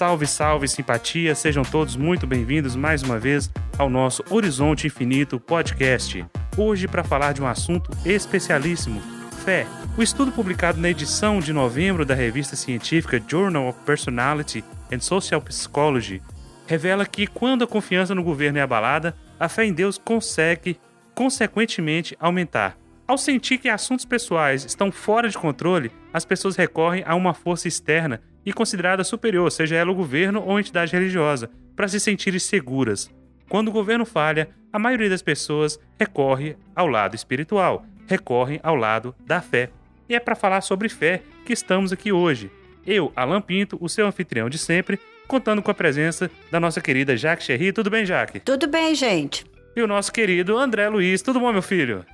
Salve, salve, simpatia! Sejam todos muito bem-vindos mais uma vez ao nosso Horizonte Infinito podcast. Hoje, para falar de um assunto especialíssimo: fé. O estudo publicado na edição de novembro da revista científica Journal of Personality and Social Psychology revela que, quando a confiança no governo é abalada, a fé em Deus consegue, consequentemente, aumentar. Ao sentir que assuntos pessoais estão fora de controle, as pessoas recorrem a uma força externa e considerada superior, seja ela o governo ou entidade religiosa, para se sentirem seguras. Quando o governo falha, a maioria das pessoas recorre ao lado espiritual, recorrem ao lado da fé. E é para falar sobre fé que estamos aqui hoje. Eu, Alan Pinto, o seu anfitrião de sempre, contando com a presença da nossa querida Jaque Cherry. Tudo bem, Jaque? Tudo bem, gente. E o nosso querido André Luiz. Tudo bom, meu filho?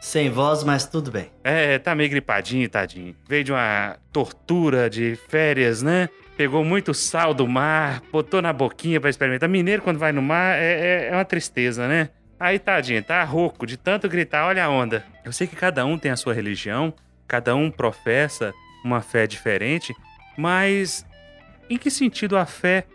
Sem voz, mas tudo bem. É, tá meio gripadinho, tadinho. Veio de uma tortura de férias, né? Pegou muito sal do mar, botou na boquinha para experimentar. Mineiro, quando vai no mar, é, é, é uma tristeza, né? Aí, tadinho, tá rouco de tanto gritar, olha a onda. Eu sei que cada um tem a sua religião, cada um professa uma fé diferente, mas em que sentido a fé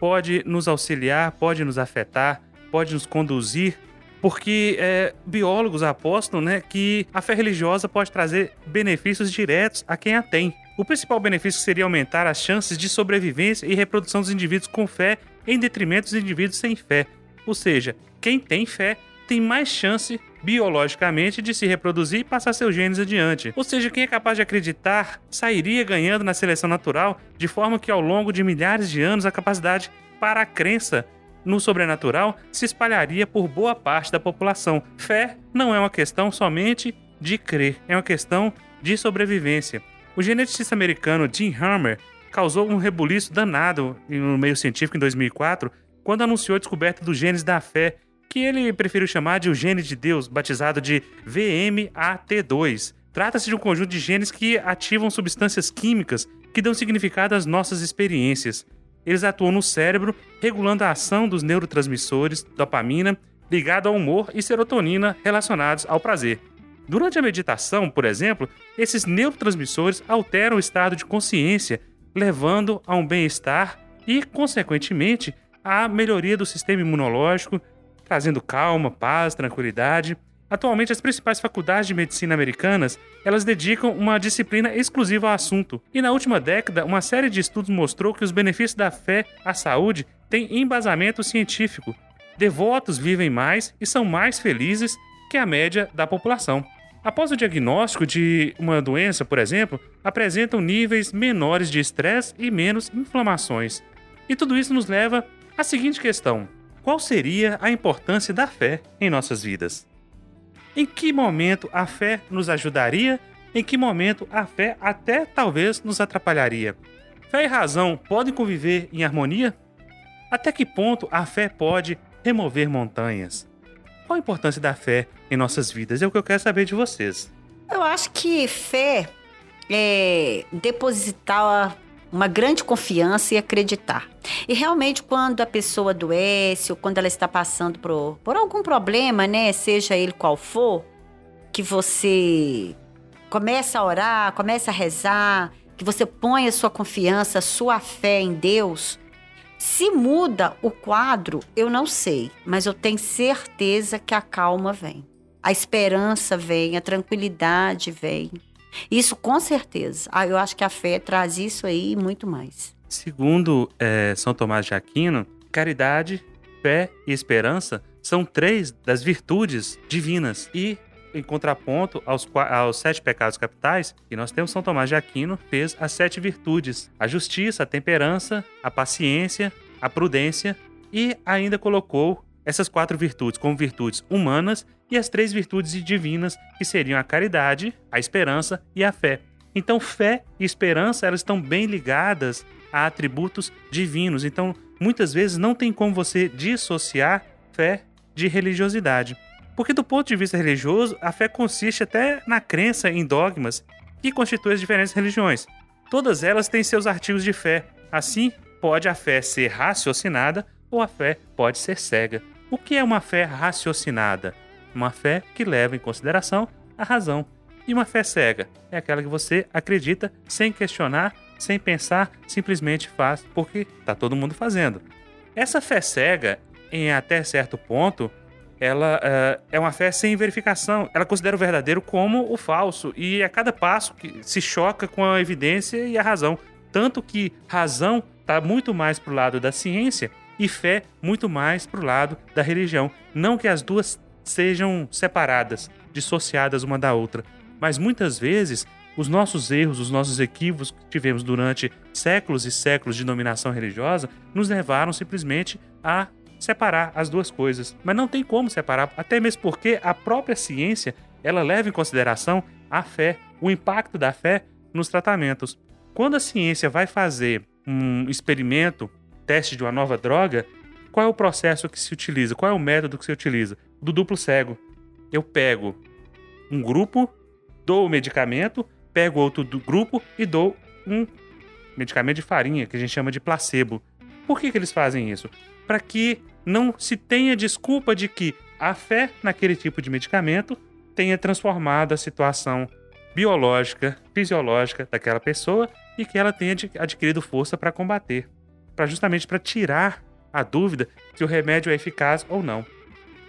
pode nos auxiliar, pode nos afetar, pode nos conduzir porque é, biólogos apostam né, que a fé religiosa pode trazer benefícios diretos a quem a tem. O principal benefício seria aumentar as chances de sobrevivência e reprodução dos indivíduos com fé em detrimento dos indivíduos sem fé. Ou seja, quem tem fé tem mais chance biologicamente de se reproduzir e passar seus genes adiante. Ou seja, quem é capaz de acreditar sairia ganhando na seleção natural, de forma que ao longo de milhares de anos a capacidade para a crença no sobrenatural se espalharia por boa parte da população. Fé não é uma questão somente de crer, é uma questão de sobrevivência. O geneticista americano Jim Hammer causou um rebuliço danado no meio científico em 2004 quando anunciou a descoberta dos genes da fé, que ele preferiu chamar de o gene de Deus, batizado de VMAT2. Trata-se de um conjunto de genes que ativam substâncias químicas que dão significado às nossas experiências. Eles atuam no cérebro, regulando a ação dos neurotransmissores dopamina, ligado ao humor, e serotonina, relacionados ao prazer. Durante a meditação, por exemplo, esses neurotransmissores alteram o estado de consciência, levando a um bem-estar e, consequentemente, à melhoria do sistema imunológico, trazendo calma, paz, tranquilidade. Atualmente, as principais faculdades de medicina americanas, elas dedicam uma disciplina exclusiva ao assunto. E na última década, uma série de estudos mostrou que os benefícios da fé à saúde têm embasamento científico. Devotos vivem mais e são mais felizes que a média da população. Após o diagnóstico de uma doença, por exemplo, apresentam níveis menores de estresse e menos inflamações. E tudo isso nos leva à seguinte questão: qual seria a importância da fé em nossas vidas? Em que momento a fé nos ajudaria? Em que momento a fé até talvez nos atrapalharia? Fé e razão podem conviver em harmonia? Até que ponto a fé pode remover montanhas? Qual a importância da fé em nossas vidas? É o que eu quero saber de vocês. Eu acho que fé é depositar uma grande confiança e acreditar. E realmente, quando a pessoa adoece ou quando ela está passando por, por algum problema, né, seja ele qual for, que você começa a orar, começa a rezar, que você põe a sua confiança, a sua fé em Deus, se muda o quadro, eu não sei, mas eu tenho certeza que a calma vem. A esperança vem, a tranquilidade vem. Isso com certeza. Ah, eu acho que a fé traz isso aí e muito mais. Segundo é, São Tomás de Aquino, caridade, fé e esperança são três das virtudes divinas. E, em contraponto aos, aos sete pecados capitais, que nós temos São Tomás de Aquino, fez as sete virtudes: a justiça, a temperança, a paciência, a prudência e ainda colocou essas quatro virtudes como virtudes humanas e as três virtudes divinas, que seriam a caridade, a esperança e a fé. Então, fé e esperança elas estão bem ligadas a atributos divinos. Então, muitas vezes não tem como você dissociar fé de religiosidade. Porque, do ponto de vista religioso, a fé consiste até na crença em dogmas que constituem as diferentes religiões. Todas elas têm seus artigos de fé. Assim, pode a fé ser raciocinada ou a fé pode ser cega. O que é uma fé raciocinada? Uma fé que leva em consideração a razão. E uma fé cega é aquela que você acredita sem questionar sem pensar, simplesmente faz porque tá todo mundo fazendo. Essa fé cega, em até certo ponto, ela uh, é uma fé sem verificação. Ela considera o verdadeiro como o falso e a cada passo que se choca com a evidência e a razão. Tanto que razão está muito mais para o lado da ciência e fé muito mais para o lado da religião. Não que as duas sejam separadas, dissociadas uma da outra, mas muitas vezes os nossos erros, os nossos equívocos que tivemos durante séculos e séculos de dominação religiosa nos levaram simplesmente a separar as duas coisas. Mas não tem como separar, até mesmo porque a própria ciência ela leva em consideração a fé, o impacto da fé nos tratamentos. Quando a ciência vai fazer um experimento, teste de uma nova droga, qual é o processo que se utiliza? Qual é o método que se utiliza? Do duplo cego. Eu pego um grupo, dou o medicamento, pego outro grupo e dou um medicamento de farinha, que a gente chama de placebo. Por que, que eles fazem isso? Para que não se tenha desculpa de que a fé naquele tipo de medicamento tenha transformado a situação biológica, fisiológica daquela pessoa e que ela tenha adquirido força para combater, para justamente para tirar a dúvida se o remédio é eficaz ou não.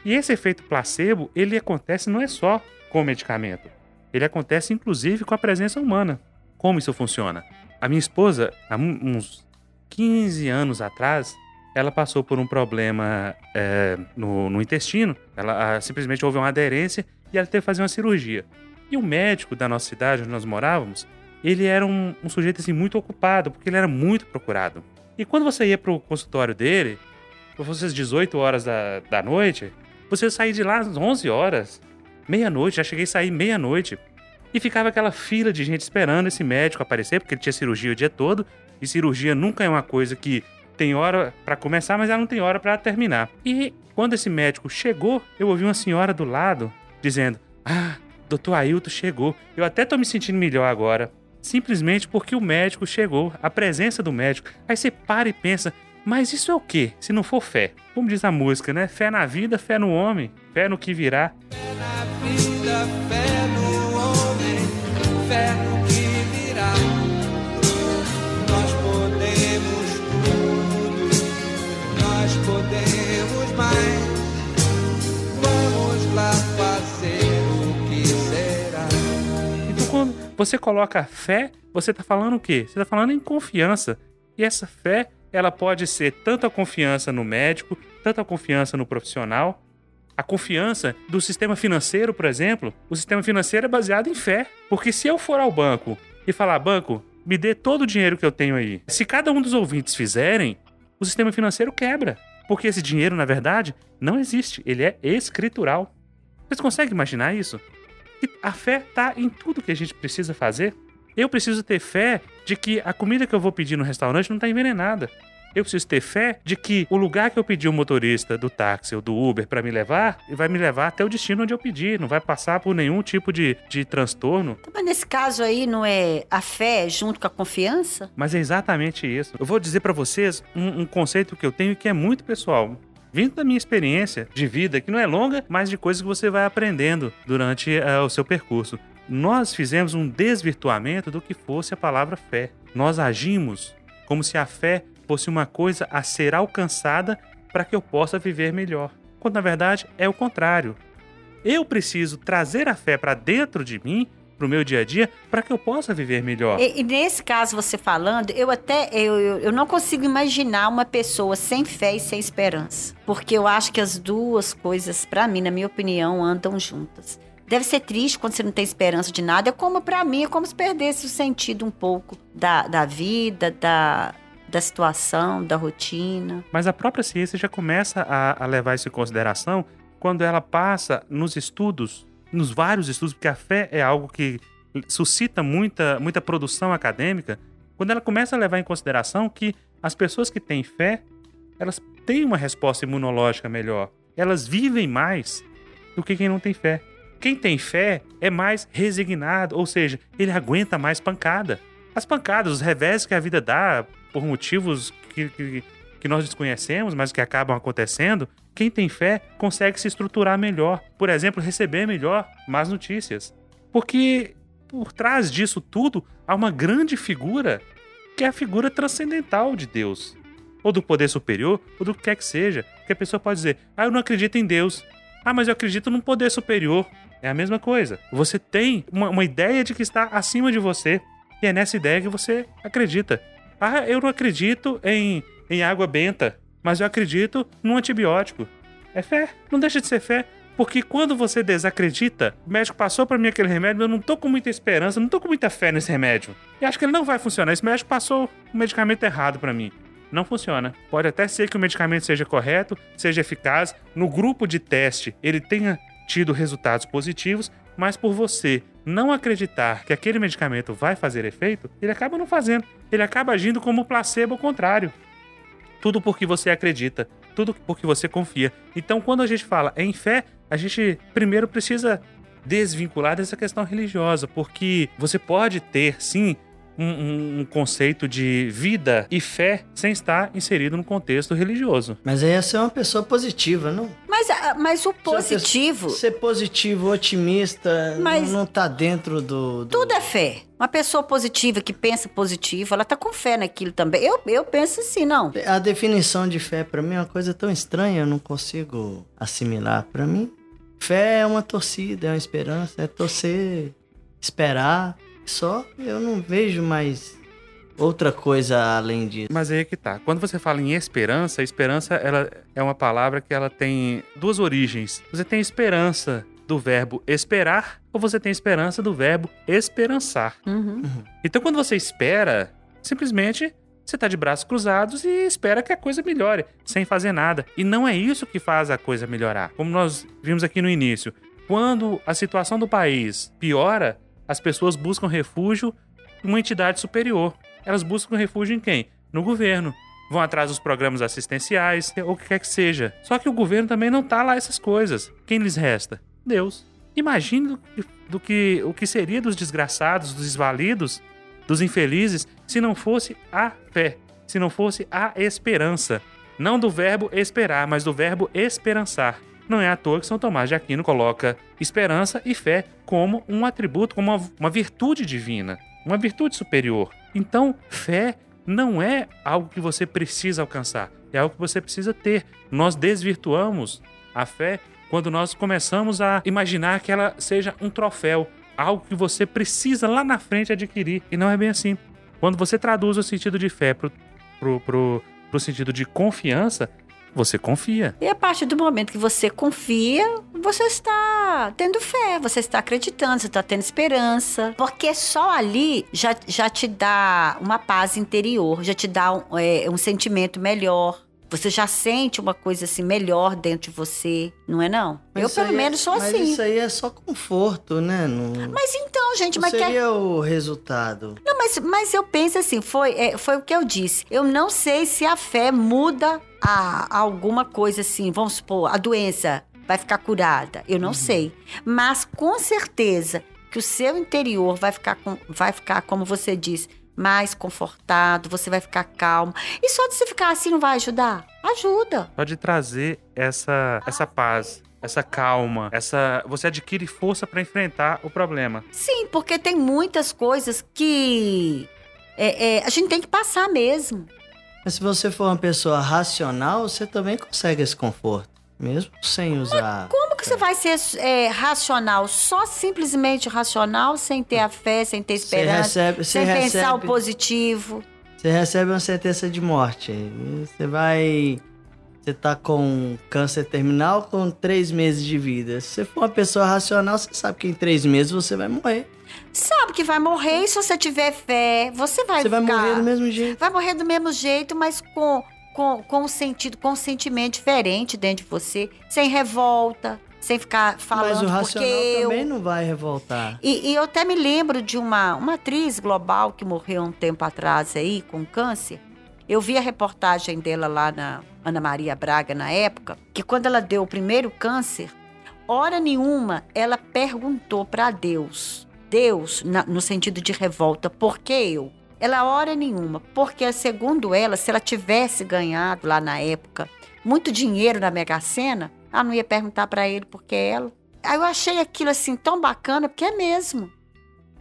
E esse efeito placebo, ele acontece não é só com o medicamento. Ele acontece inclusive com a presença humana. Como isso funciona? A minha esposa, há uns 15 anos atrás, ela passou por um problema é, no, no, intestino. Ela a, simplesmente houve uma aderência e ela teve que fazer uma cirurgia. E o médico da nossa cidade, onde nós morávamos, ele era um, um sujeito assim muito ocupado, porque ele era muito procurado. E quando você ia para o consultório dele, por vocês 18 horas da, da noite, você saía de lá às 11 horas meia-noite, já cheguei a sair meia-noite. E ficava aquela fila de gente esperando esse médico aparecer, porque ele tinha cirurgia o dia todo, e cirurgia nunca é uma coisa que tem hora para começar, mas ela não tem hora para terminar. E quando esse médico chegou, eu ouvi uma senhora do lado dizendo: Ah, doutor Ailton chegou. Eu até tô me sentindo melhor agora. Simplesmente porque o médico chegou, a presença do médico. Aí você para e pensa: mas isso é o que? Se não for fé? Como diz a música, né? Fé na vida, fé no homem, fé no que virá. Fé na vida, fé no homem, fé no você coloca fé, você está falando o quê? Você está falando em confiança. E essa fé ela pode ser tanto a confiança no médico, tanto a confiança no profissional, a confiança do sistema financeiro, por exemplo. O sistema financeiro é baseado em fé. Porque se eu for ao banco e falar, banco, me dê todo o dinheiro que eu tenho aí. Se cada um dos ouvintes fizerem, o sistema financeiro quebra. Porque esse dinheiro, na verdade, não existe. Ele é escritural. Vocês conseguem imaginar isso? E a fé está em tudo que a gente precisa fazer. Eu preciso ter fé de que a comida que eu vou pedir no restaurante não está envenenada. Eu preciso ter fé de que o lugar que eu pedi o motorista do táxi ou do Uber para me levar, vai me levar até o destino onde eu pedi, não vai passar por nenhum tipo de, de transtorno. Então, mas nesse caso aí não é a fé junto com a confiança? Mas é exatamente isso. Eu vou dizer para vocês um, um conceito que eu tenho que é muito pessoal vindo da minha experiência de vida, que não é longa, mas de coisas que você vai aprendendo durante uh, o seu percurso nós fizemos um desvirtuamento do que fosse a palavra fé. Nós agimos como se a fé fosse uma coisa a ser alcançada para que eu possa viver melhor. Quando na verdade é o contrário. Eu preciso trazer a fé para dentro de mim, para o meu dia a dia, para que eu possa viver melhor. E, e, nesse caso, você falando, eu até eu, eu, eu não consigo imaginar uma pessoa sem fé e sem esperança. Porque eu acho que as duas coisas, para mim, na minha opinião, andam juntas. Deve ser triste quando você não tem esperança de nada. É como para mim, é como se perdesse o sentido um pouco da, da vida, da, da situação, da rotina. Mas a própria ciência já começa a, a levar isso em consideração quando ela passa nos estudos, nos vários estudos, porque a fé é algo que suscita muita, muita produção acadêmica, quando ela começa a levar em consideração que as pessoas que têm fé, elas têm uma resposta imunológica melhor, elas vivem mais do que quem não tem fé. Quem tem fé é mais resignado, ou seja, ele aguenta mais pancada. As pancadas, os revés que a vida dá por motivos que, que, que nós desconhecemos, mas que acabam acontecendo, quem tem fé consegue se estruturar melhor. Por exemplo, receber melhor más notícias. Porque por trás disso tudo há uma grande figura que é a figura transcendental de Deus. Ou do poder superior, ou do que quer que seja. Que a pessoa pode dizer, ah, eu não acredito em Deus. Ah, mas eu acredito num poder superior. É a mesma coisa. Você tem uma, uma ideia de que está acima de você. E é nessa ideia que você acredita. Ah, eu não acredito em, em água benta, mas eu acredito num antibiótico. É fé. Não deixa de ser fé. Porque quando você desacredita, o médico passou para mim aquele remédio, eu não tô com muita esperança, não tô com muita fé nesse remédio. E acho que ele não vai funcionar. Esse médico passou o medicamento errado para mim. Não funciona. Pode até ser que o medicamento seja correto, seja eficaz, no grupo de teste ele tenha tido resultados positivos, mas por você não acreditar que aquele medicamento vai fazer efeito, ele acaba não fazendo. Ele acaba agindo como placebo ao contrário. Tudo porque você acredita, tudo porque você confia. Então, quando a gente fala em fé, a gente primeiro precisa desvincular dessa questão religiosa, porque você pode ter, sim, um, um, conceito de vida e fé sem estar inserido no contexto religioso. Mas aí é ser uma pessoa positiva, não? Mas, ah, mas o positivo. Ser positivo, otimista, mas não tá dentro do, do, Tudo é fé. Uma pessoa positiva que pensa positivo, ela tá com fé naquilo também. Eu, eu penso assim, não. A definição de fé para mim é uma coisa tão estranha, eu não consigo assimilar. para mim, fé é uma torcida, é uma esperança, é torcer, esperar só, eu não vejo mais outra coisa além disso. Mas aí é que tá. Quando você fala em esperança, esperança ela é uma palavra que ela tem duas origens. Você tem esperança do verbo esperar ou você tem esperança do verbo esperançar. Uhum. Uhum. Então quando você espera, simplesmente você está de braços cruzados e espera que a coisa melhore, sem fazer nada. E não é isso que faz a coisa melhorar. Como nós vimos aqui no início, quando a situação do país piora, as pessoas buscam refúgio em uma entidade superior. Elas buscam refúgio em quem? No governo. Vão atrás dos programas assistenciais, ou o que quer que seja. Só que o governo também não tá lá essas coisas. Quem lhes resta? Deus. Imagine do, do que o que seria dos desgraçados, dos desvalidos, dos infelizes, se não fosse a fé, se não fosse a esperança. Não do verbo esperar, mas do verbo esperançar. Não é à toa que São Tomás de Aquino coloca esperança e fé como um atributo, como uma, uma virtude divina, uma virtude superior. Então, fé não é algo que você precisa alcançar, é algo que você precisa ter. Nós desvirtuamos a fé quando nós começamos a imaginar que ela seja um troféu, algo que você precisa lá na frente adquirir. E não é bem assim. Quando você traduz o sentido de fé para pro, pro sentido de confiança, você confia. E a partir do momento que você confia, você está tendo fé, você está acreditando, você está tendo esperança. Porque só ali já, já te dá uma paz interior, já te dá um, é, um sentimento melhor. Você já sente uma coisa assim melhor dentro de você, não é não? Mas eu pelo é- menos sou mas assim. Mas isso aí é só conforto, né? Não... Mas então, gente, não mas seria quer... o resultado? Não, mas, mas eu penso assim, foi, é, foi o que eu disse. Eu não sei se a fé muda a, a alguma coisa assim, vamos supor, a doença vai ficar curada. Eu não uhum. sei, mas com certeza que o seu interior vai ficar, com, vai ficar, como você disse, mais confortado, você vai ficar calmo. E só de você ficar assim não vai ajudar? Ajuda. Pode trazer essa, essa paz, essa calma, essa você adquire força para enfrentar o problema. Sim, porque tem muitas coisas que é, é, a gente tem que passar mesmo. Mas se você for uma pessoa racional, você também consegue esse conforto. Mesmo sem usar. Mas como que você vai ser é, racional? Só simplesmente racional, sem ter a fé, sem ter esperança, recebe, sem recebe, pensar o positivo. Você recebe uma sentença de morte. Você vai. Você tá com câncer terminal com três meses de vida. Se você for uma pessoa racional, você sabe que em três meses você vai morrer. Sabe que vai morrer e se você tiver fé, você vai Você ficar... vai morrer do mesmo jeito. Vai morrer do mesmo jeito, mas com com, com um sentido, com um sentimento diferente dentro de você, sem revolta, sem ficar falando Mas o racional também não vai revoltar. E, e, eu até me lembro de uma, uma atriz global que morreu um tempo atrás aí com câncer. Eu vi a reportagem dela lá na Ana Maria Braga na época, que quando ela deu o primeiro câncer, hora nenhuma ela perguntou para Deus, Deus, na, no sentido de revolta, por que eu? Ela hora nenhuma, porque segundo ela, se ela tivesse ganhado lá na época muito dinheiro na Mega Sena, ela não ia perguntar para ele por que ela. Aí eu achei aquilo assim tão bacana, porque é mesmo.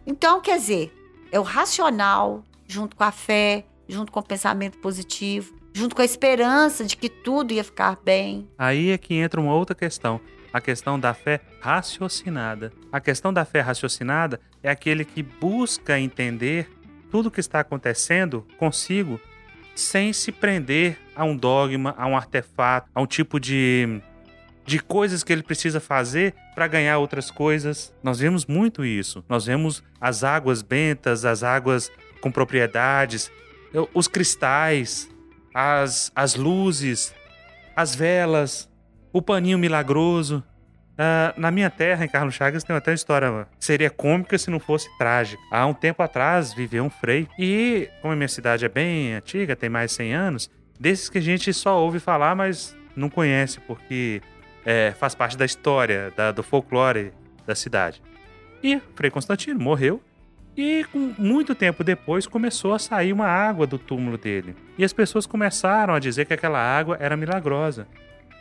Então, quer dizer, é o racional junto com a fé, junto com o pensamento positivo, junto com a esperança de que tudo ia ficar bem. Aí é que entra uma outra questão. A questão da fé raciocinada. A questão da fé raciocinada é aquele que busca entender tudo o que está acontecendo consigo sem se prender a um dogma, a um artefato, a um tipo de, de coisas que ele precisa fazer para ganhar outras coisas. Nós vemos muito isso. Nós vemos as águas bentas, as águas com propriedades, os cristais, as, as luzes, as velas, o paninho milagroso. Uh, na minha terra, em Carlos Chagas, tem até uma história. Seria cômica se não fosse trágica. Há um tempo atrás viveu um frei. E, como a minha cidade é bem antiga, tem mais de 100 anos, desses que a gente só ouve falar, mas não conhece, porque é, faz parte da história, da, do folclore da cidade. E Frei Constantino morreu. E muito tempo depois começou a sair uma água do túmulo dele. E as pessoas começaram a dizer que aquela água era milagrosa.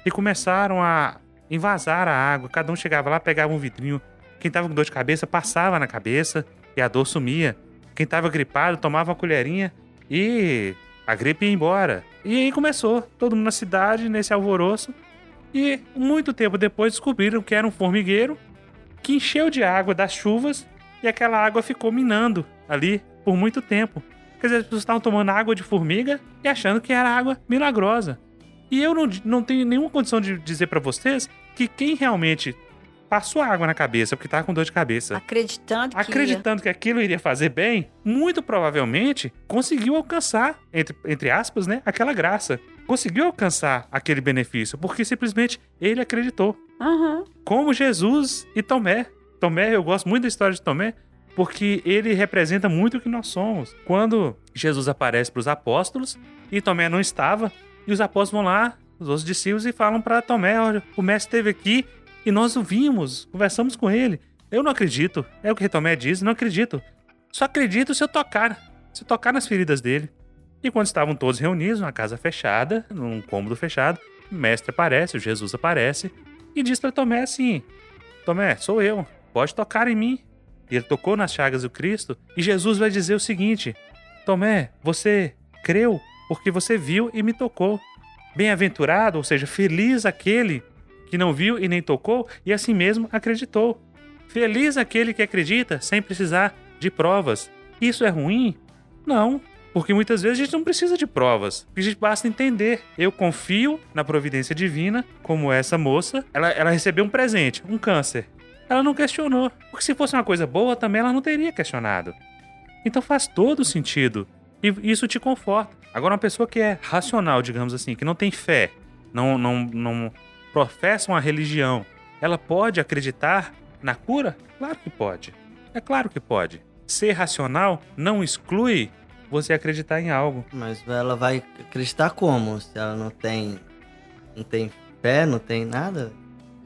E começaram a invasar a água. Cada um chegava lá, pegava um vidrinho. Quem tava com dor de cabeça passava na cabeça e a dor sumia. Quem tava gripado tomava uma colherinha e a gripe ia embora. E aí começou, todo mundo na cidade, nesse alvoroço. E muito tempo depois descobriram que era um formigueiro que encheu de água das chuvas e aquela água ficou minando ali por muito tempo. Quer dizer, as pessoas estavam tomando água de formiga e achando que era água milagrosa. E eu não, não tenho nenhuma condição de dizer para vocês que quem realmente passou água na cabeça porque estava com dor de cabeça, acreditando que acreditando que aquilo iria fazer bem, muito provavelmente conseguiu alcançar, entre, entre aspas, né, aquela graça. Conseguiu alcançar aquele benefício, porque simplesmente ele acreditou. Uhum. Como Jesus e Tomé. Tomé, eu gosto muito da história de Tomé, porque ele representa muito o que nós somos. Quando Jesus aparece para os apóstolos e Tomé não estava, e os apóstolos vão lá, os outros discípulos, e falam para Tomé: olha, o mestre esteve aqui e nós o vimos, conversamos com ele. Eu não acredito. É o que Tomé diz, não acredito. Só acredito se eu tocar, se eu tocar nas feridas dele. E quando estavam todos reunidos, numa casa fechada, num cômodo fechado, o mestre aparece, o Jesus aparece e diz para Tomé assim: Tomé, sou eu, pode tocar em mim. E ele tocou nas chagas do Cristo, e Jesus vai dizer o seguinte: Tomé, você creu porque você viu e me tocou. Bem-aventurado, ou seja, feliz aquele que não viu e nem tocou e assim mesmo acreditou. Feliz aquele que acredita sem precisar de provas. Isso é ruim? Não, porque muitas vezes a gente não precisa de provas. A gente basta entender. Eu confio na providência divina, como essa moça. Ela, ela recebeu um presente, um câncer. Ela não questionou. Porque se fosse uma coisa boa, também ela não teria questionado. Então faz todo sentido. E isso te conforta. Agora, uma pessoa que é racional, digamos assim, que não tem fé, não, não, não professa uma religião, ela pode acreditar na cura? Claro que pode. É claro que pode. Ser racional não exclui você acreditar em algo. Mas ela vai acreditar como? Se ela não tem, não tem fé, não tem nada?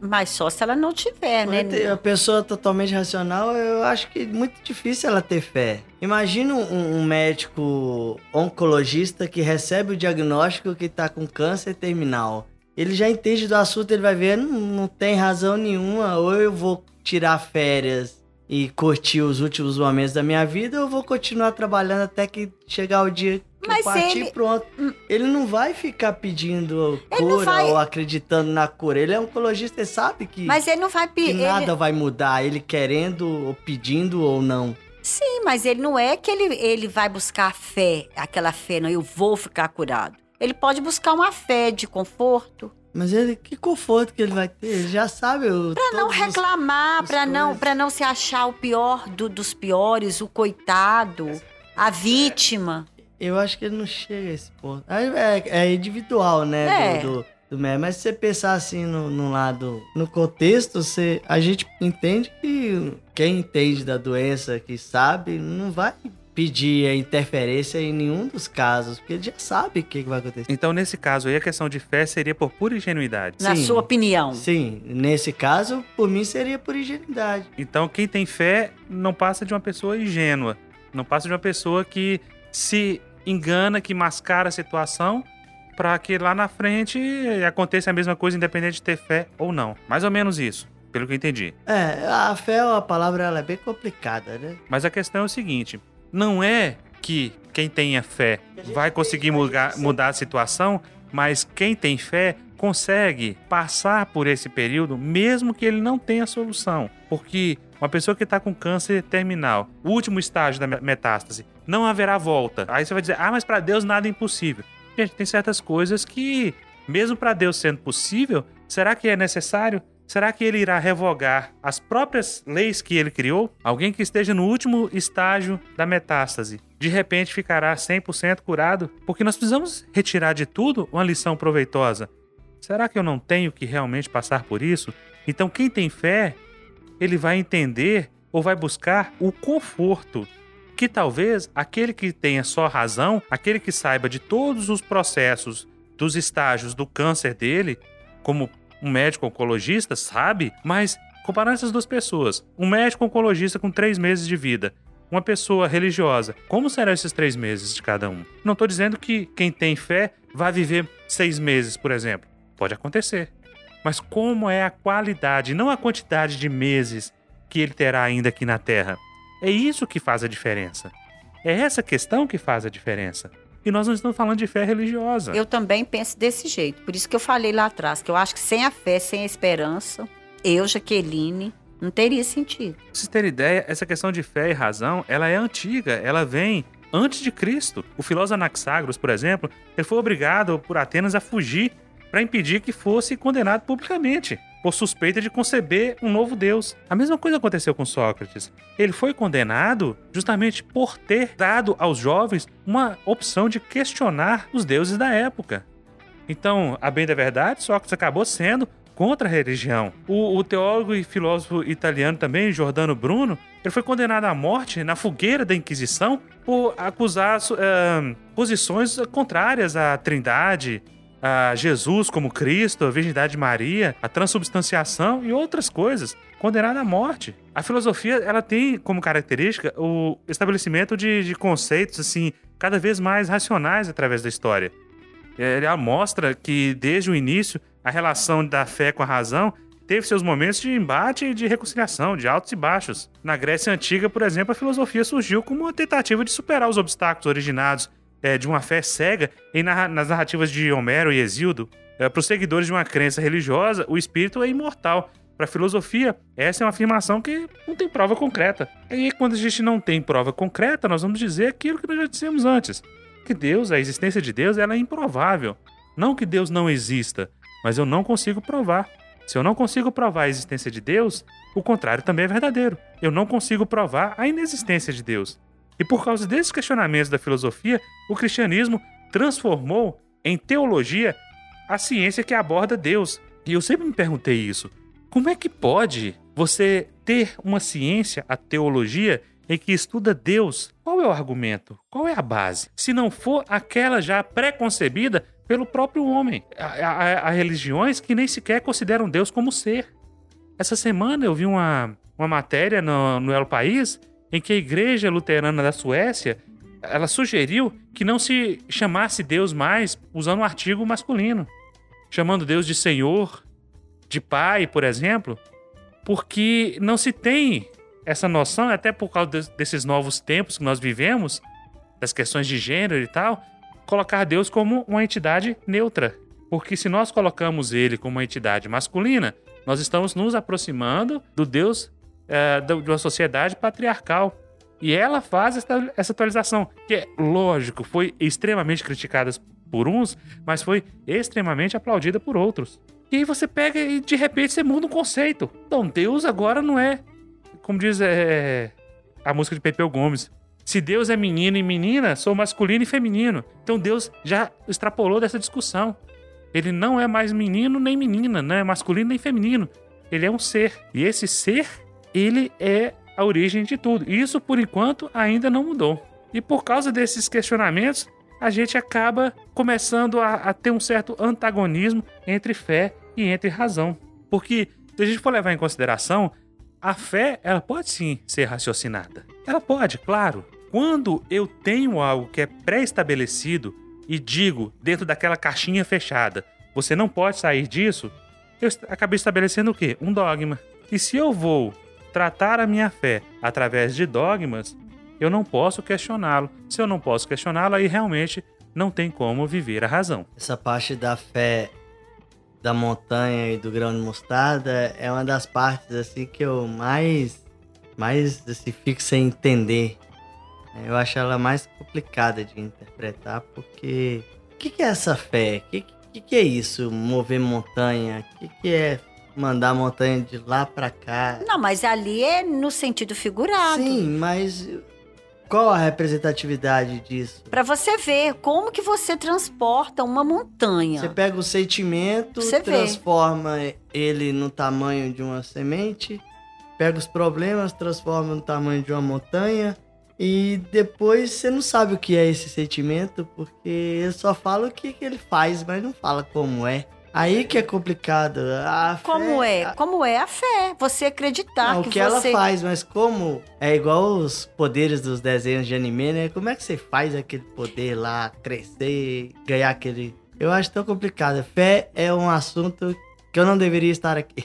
Mas só se ela não tiver, né? A pessoa totalmente racional, eu acho que é muito difícil ela ter fé. Imagina um, um médico oncologista que recebe o diagnóstico que está com câncer terminal. Ele já entende do assunto, ele vai ver, não, não tem razão nenhuma, ou eu vou tirar férias e curtir os últimos momentos da minha vida, ou eu vou continuar trabalhando até que chegar o dia Mas partir ele... pronto. Hum. Ele não vai ficar pedindo cura vai... ou acreditando na cura. Ele é oncologista, ele sabe que, Mas ele não vai pedir. nada ele... vai mudar, ele querendo ou pedindo ou não. Sim, mas ele não é que ele, ele vai buscar fé, aquela fé, não, eu vou ficar curado. Ele pode buscar uma fé de conforto. Mas ele, que conforto que ele vai ter? Ele já sabe o. Pra não reclamar, para não, pra não se achar o pior do, dos piores, o coitado, a vítima. Eu acho que ele não chega a esse ponto. É, é individual, né? É. Do, do, do Mas se você pensar assim no, no, lado, no contexto, você, a gente entende que quem entende da doença, que sabe, não vai pedir a interferência em nenhum dos casos, porque ele já sabe o que vai acontecer. Então, nesse caso aí, a questão de fé seria por pura ingenuidade. Na sim, sua opinião. Sim, nesse caso, por mim seria por ingenuidade. Então, quem tem fé não passa de uma pessoa ingênua. Não passa de uma pessoa que se engana, que mascara a situação para que lá na frente aconteça a mesma coisa, independente de ter fé ou não. Mais ou menos isso, pelo que eu entendi. É, a fé, a palavra, ela é bem complicada, né? Mas a questão é o seguinte: não é que quem tenha fé vai conseguir mudar, mudar a situação, mas quem tem fé consegue passar por esse período mesmo que ele não tenha solução. Porque uma pessoa que está com câncer terminal, o último estágio da metástase, não haverá volta. Aí você vai dizer, ah, mas para Deus nada é impossível. Gente, tem certas coisas que, mesmo para Deus sendo possível, será que é necessário? Será que ele irá revogar as próprias leis que ele criou? Alguém que esteja no último estágio da metástase, de repente ficará 100% curado? Porque nós precisamos retirar de tudo uma lição proveitosa. Será que eu não tenho que realmente passar por isso? Então, quem tem fé, ele vai entender ou vai buscar o conforto que talvez aquele que tenha só razão, aquele que saiba de todos os processos, dos estágios do câncer dele, como um médico oncologista sabe, mas comparando essas duas pessoas, um médico oncologista com três meses de vida, uma pessoa religiosa, como serão esses três meses de cada um? Não estou dizendo que quem tem fé vai viver seis meses, por exemplo. Pode acontecer. Mas como é a qualidade, não a quantidade de meses que ele terá ainda aqui na Terra? É isso que faz a diferença. É essa questão que faz a diferença. E nós não estamos falando de fé religiosa. Eu também penso desse jeito. Por isso que eu falei lá atrás, que eu acho que sem a fé, sem a esperança, eu, Jaqueline, não teria sentido. Pra vocês terem ideia, essa questão de fé e razão, ela é antiga, ela vem antes de Cristo. O filósofo Anaxágoras, por exemplo, ele foi obrigado por Atenas a fugir para impedir que fosse condenado publicamente por suspeita de conceber um novo Deus. A mesma coisa aconteceu com Sócrates. Ele foi condenado justamente por ter dado aos jovens uma opção de questionar os deuses da época. Então, a bem da verdade, Sócrates acabou sendo contra a religião. O, o, teólogo e filósofo italiano também, Giordano Bruno, ele foi condenado à morte na fogueira da Inquisição por acusar uh, posições contrárias à Trindade, a Jesus como Cristo, a Virgindade de Maria, a transubstanciação e outras coisas, condenada à morte. A filosofia ela tem como característica o estabelecimento de, de conceitos assim cada vez mais racionais através da história. Ela mostra que desde o início a relação da fé com a razão teve seus momentos de embate e de reconciliação, de altos e baixos. Na Grécia Antiga, por exemplo, a filosofia surgiu como uma tentativa de superar os obstáculos originados é, de uma fé cega em narra nas narrativas de Homero e Exildo. É, Para os seguidores de uma crença religiosa, o espírito é imortal. Para a filosofia, essa é uma afirmação que não tem prova concreta. E quando a gente não tem prova concreta, nós vamos dizer aquilo que nós já dissemos antes: que Deus, a existência de Deus, ela é improvável. Não que Deus não exista, mas eu não consigo provar. Se eu não consigo provar a existência de Deus, o contrário também é verdadeiro. Eu não consigo provar a inexistência de Deus. E por causa desses questionamentos da filosofia, o cristianismo transformou em teologia a ciência que aborda Deus. E eu sempre me perguntei isso. Como é que pode você ter uma ciência, a teologia, em que estuda Deus? Qual é o argumento? Qual é a base? Se não for aquela já pré-concebida pelo próprio homem. Há, religiões que nem sequer consideram Deus como ser. Essa semana eu vi uma, uma matéria no, no El País em que a igreja luterana da Suécia ela sugeriu que não se chamasse Deus mais usando um artigo masculino, chamando Deus de Senhor, de Pai, por exemplo, porque não se tem essa noção, até por causa desses novos tempos que nós vivemos, das questões de gênero e tal, colocar Deus como uma entidade neutra. Porque se nós colocamos ele como uma entidade masculina, nós estamos nos aproximando do Deus é, de uma sociedade patriarcal. E ela faz essa, essa atualização, que é lógico, foi extremamente criticada por uns, mas foi extremamente aplaudida por outros. E aí você pega e de repente você muda um conceito. Então, Deus agora não é, como diz é, a música de Pepeu Gomes. Se Deus é menino e menina, sou masculino e feminino. Então Deus já extrapolou dessa discussão. Ele não é mais menino nem menina, não é masculino nem feminino. Ele é um ser. E esse ser ele é a origem de tudo. Isso, por enquanto, ainda não mudou. E por causa desses questionamentos, a gente acaba começando a, a, ter um certo antagonismo entre fé e entre razão. Porque, se a gente for levar em consideração, a fé, ela pode sim ser raciocinada. Ela pode, claro. Quando eu tenho algo que é pré-estabelecido e digo dentro daquela caixinha fechada, você não pode sair disso, eu acabei estabelecendo o quê? Um dogma. E se eu vou tratar a minha fé através de dogmas, eu não posso questioná-lo. Se eu não posso questioná-lo, aí realmente não tem como viver a razão. Essa parte da fé da montanha e do grão de mostarda é uma das partes assim que eu mais mais assim, fico sem entender. Eu acho ela mais complicada de interpretar porque o que, que é essa fé? O que, que, que, é isso? Mover montanha? O que, que é mandar a montanha de lá para cá? Não, mas ali é no sentido figurado. Sim, mas qual a representatividade disso? Para você ver como que você transporta uma montanha. Você pega o sentimento, você transforma vê. ele no tamanho de uma semente, pega os problemas, transforma no tamanho de uma montanha e depois você não sabe o que é esse sentimento porque ele só fala o que, que ele faz, mas não fala como é. Aí que é complicado. A como fé, é? Como é a fé? Você acreditar não, que, o que você... ela faz, mas como é igual os poderes dos desenhos de anime, né? Como é que você faz aquele poder lá crescer, ganhar aquele? Eu acho tão complicado. Fé é um assunto que eu não deveria estar aqui.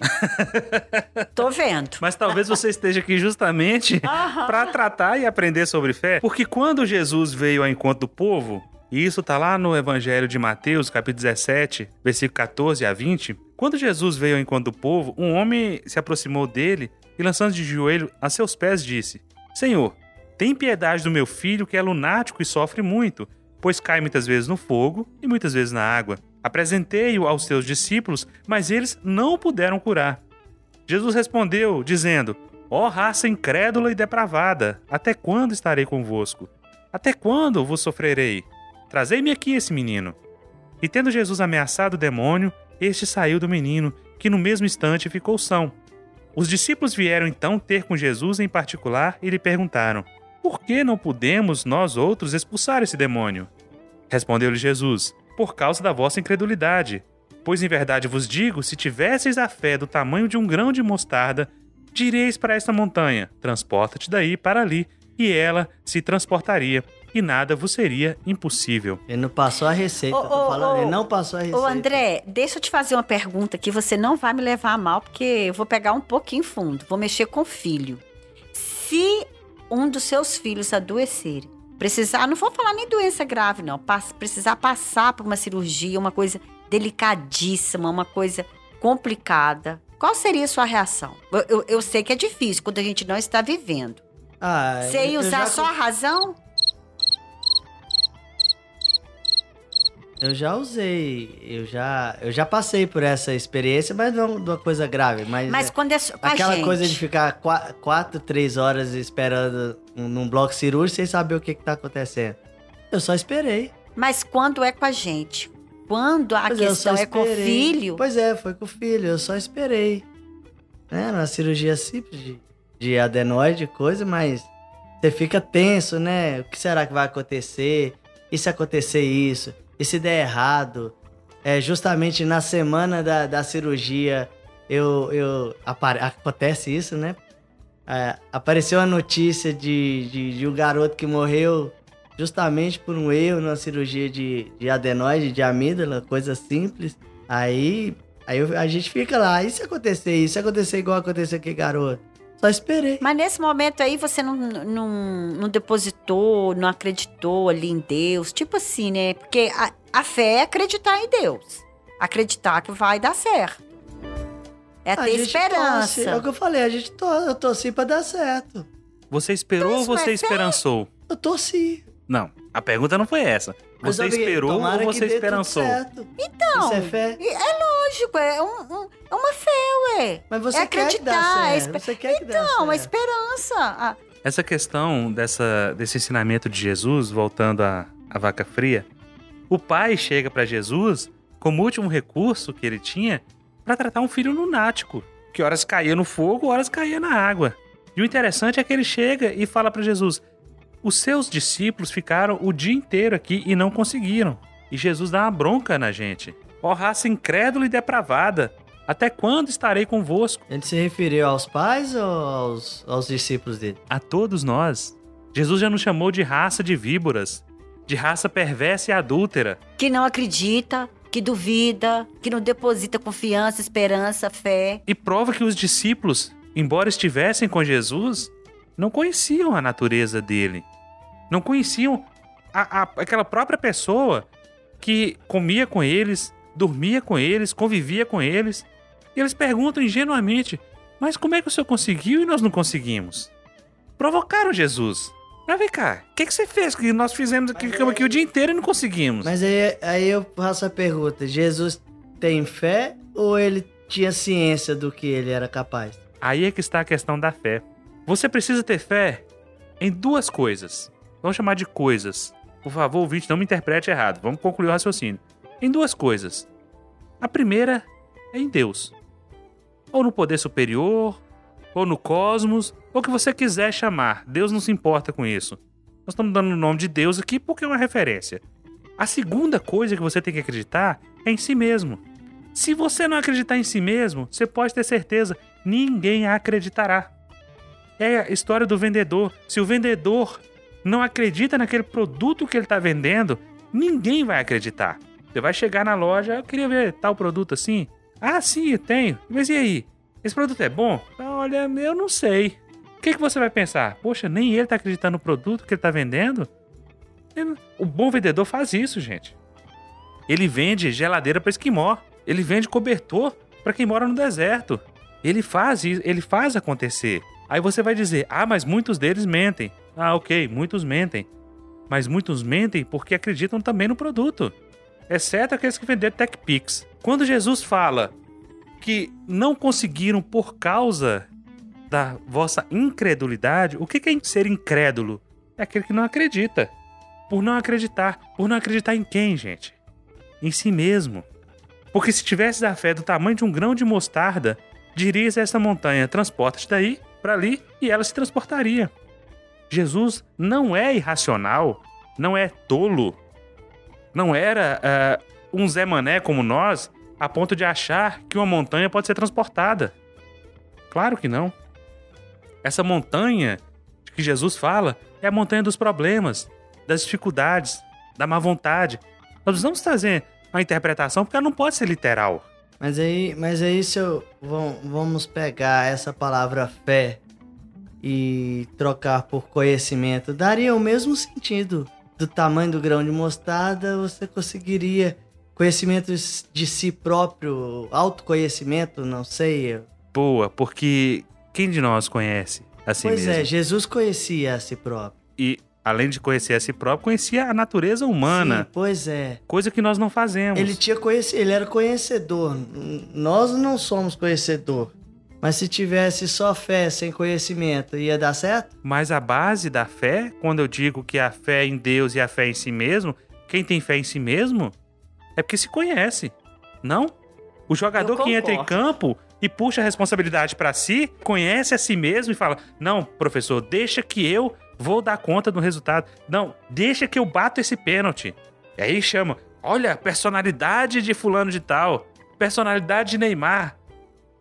Tô vendo. Mas talvez você esteja aqui justamente para tratar e aprender sobre fé, porque quando Jesus veio ao encontro do povo, e isso está lá no Evangelho de Mateus, capítulo 17, versículo 14 a 20. Quando Jesus veio ao encontro do povo, um homem se aproximou dele e, lançando de joelho a seus pés, disse: Senhor, tem piedade do meu filho que é lunático e sofre muito, pois cai muitas vezes no fogo e muitas vezes na água. Apresentei-o aos teus discípulos, mas eles não o puderam curar. Jesus respondeu, dizendo: Ó oh, raça incrédula e depravada, até quando estarei convosco? Até quando vos sofrerei? Trazei-me aqui esse menino. E tendo Jesus ameaçado o demônio, este saiu do menino, que no mesmo instante ficou são. Os discípulos vieram então ter com Jesus em particular e lhe perguntaram: Por que não podemos nós outros expulsar esse demônio? Respondeu-lhe Jesus: Por causa da vossa incredulidade. Pois em verdade vos digo: se tivesseis a fé do tamanho de um grão de mostarda, direis para esta montanha: Transporta-te daí para ali, e ela se transportaria e nada vos seria impossível. Ele não passou a receita, tô falando, ele não passou a receita. Ô André, deixa eu te fazer uma pergunta que você não vai me levar a mal, porque eu vou pegar um pouquinho fundo, vou mexer com o filho. Se um dos seus filhos adoecer, precisar, não vou falar nem doença grave não, precisar passar por uma cirurgia, uma coisa delicadíssima, uma coisa complicada, qual seria a sua reação? Eu, eu, eu sei que é difícil quando a gente não está vivendo. Ah, Você ia usar só a razão? Eu já usei, eu já, eu já passei por essa experiência, mas não de uma coisa grave. Mas, mas quando é com aquela gente. coisa de ficar quatro, quatro, três horas esperando num bloco cirúrgico sem saber o que, que tá acontecendo. Eu só esperei. Mas quando é com a gente? Quando a pois questão é com o filho? Pois é, foi com o filho, eu só esperei. É, uma cirurgia simples de, de adenoide, coisa, mas você fica tenso, né? O que será que vai acontecer? E se acontecer isso? E se der errado, é justamente na semana da, da cirurgia, eu, eu acontece isso, né? É, apareceu a notícia de, de, de, um garoto que morreu justamente por um erro na cirurgia de, de adenoide, de amígdala, coisa simples. Aí, aí a gente fica lá, e se acontecer isso? Se acontecer igual aconteceu com o garoto? Só esperei. Mas nesse momento aí você não, não, não depositou, não acreditou ali em Deus. Tipo assim, né? Porque a, a fé é acreditar em Deus. Acreditar que vai dar certo. É a ter esperança. Torce, é o que eu falei, a gente to, eu torci pra dar certo. Você esperou então, ou você é esperançou? Eu torci. Não, a pergunta não foi essa. Você esperou ou você esperançou? Então, Isso é fé? É lógico, é, um, um, é uma fé, ué. Mas você é acreditar, quer que dá você quer que Então, a esperança. Essa questão dessa, desse ensinamento de Jesus, voltando à, à vaca fria, o pai chega para Jesus como último recurso que ele tinha para tratar um filho lunático, que horas caía no fogo, horas caía na água. E o interessante é que ele chega e fala para Jesus: os seus discípulos ficaram o dia inteiro aqui e não conseguiram. E Jesus dá uma bronca na gente. Ó raça incrédula e depravada, até quando estarei convosco? Ele se referiu aos pais ou aos, aos discípulos dele? A todos nós. Jesus já nos chamou de raça de víboras, de raça perversa e adúltera. Que não acredita, que duvida, que não deposita confiança, esperança, fé. E prova que os discípulos, embora estivessem com Jesus, não conheciam a natureza dele. Não conheciam a, a, aquela própria pessoa que comia com eles, dormia com eles, convivia com eles. E eles perguntam ingenuamente: Mas como é que o senhor conseguiu e nós não conseguimos? Provocaram Jesus. Mas vem cá, o que, que você fez que nós fizemos aqui, ficamos aqui o dia inteiro e não conseguimos? Mas aí, aí eu faço a pergunta: Jesus tem fé ou ele tinha ciência do que ele era capaz? Aí é que está a questão da fé. Você precisa ter fé em duas coisas. Vamos chamar de coisas. Por favor, ouvinte, não me interprete errado. Vamos concluir o raciocínio. Em duas coisas. A primeira é em Deus. Ou no poder superior, ou no cosmos, ou o que você quiser chamar. Deus não se importa com isso. Nós estamos dando o nome de Deus aqui porque é uma referência. A segunda coisa que você tem que acreditar é em si mesmo. Se você não acreditar em si mesmo, você pode ter certeza, ninguém acreditará. É a história do vendedor. Se o vendedor não acredita naquele produto que ele está vendendo, ninguém vai acreditar. Você vai chegar na loja, eu queria ver tal produto assim. Ah, sim, eu tenho. Mas e aí? Esse produto é bom? Olha, eu não sei. O que, que você vai pensar? Poxa, nem ele está acreditando no produto que ele está vendendo? O bom vendedor faz isso, gente. Ele vende geladeira para esquimó. Ele vende cobertor para quem mora no deserto. Ele faz ele faz acontecer. Aí você vai dizer: "Ah, mas muitos deles mentem". Ah, OK, muitos mentem. Mas muitos mentem porque acreditam também no produto. Exceto aqueles que venderam TechPix. Quando Jesus fala que não conseguiram por causa da vossa incredulidade, o que é ser incrédulo? É aquele que não acredita. Por não acreditar. Por não acreditar em quem, gente? Em si mesmo. Porque se tivesse a fé do tamanho de um grão de mostarda, dirias a essa montanha: transporta-te daí para ali e ela se transportaria. Jesus não é irracional, não é tolo, não era uh, um Zé Mané como nós, a ponto de achar que uma montanha pode ser transportada. Claro que não. Essa montanha que Jesus fala é a montanha dos problemas, das dificuldades, da má vontade. Nós precisamos trazer a interpretação porque ela não pode ser literal. Mas aí, mas aí se eu vamos pegar essa palavra fé e trocar por conhecimento, daria o mesmo sentido. Do tamanho do grão de mostarda, você conseguiria conhecimento de si próprio, autoconhecimento, não sei. Boa, porque quem de nós conhece a si pois é, mesmo? Pois é, Jesus conhecia a si próprio. E além de conhecer a si próprio, conhecia a natureza humana. Sim, pois é. Coisa que nós não fazemos. Ele tinha conhec... ele era conhecedor. Nós não somos conhecedor. Mas se tivesse só fé sem conhecimento, ia dar certo? Mas a base da fé, quando eu digo que a fé em Deus e a fé em si mesmo, quem tem fé em si mesmo é porque se conhece. Não? O jogador que entra em campo e puxa a responsabilidade para si, conhece a si mesmo e fala: "Não, professor, deixa que eu vou dar conta do resultado. Não, deixa que eu bato esse pênalti". E aí chama: "Olha, personalidade de fulano de tal, personalidade de Neymar,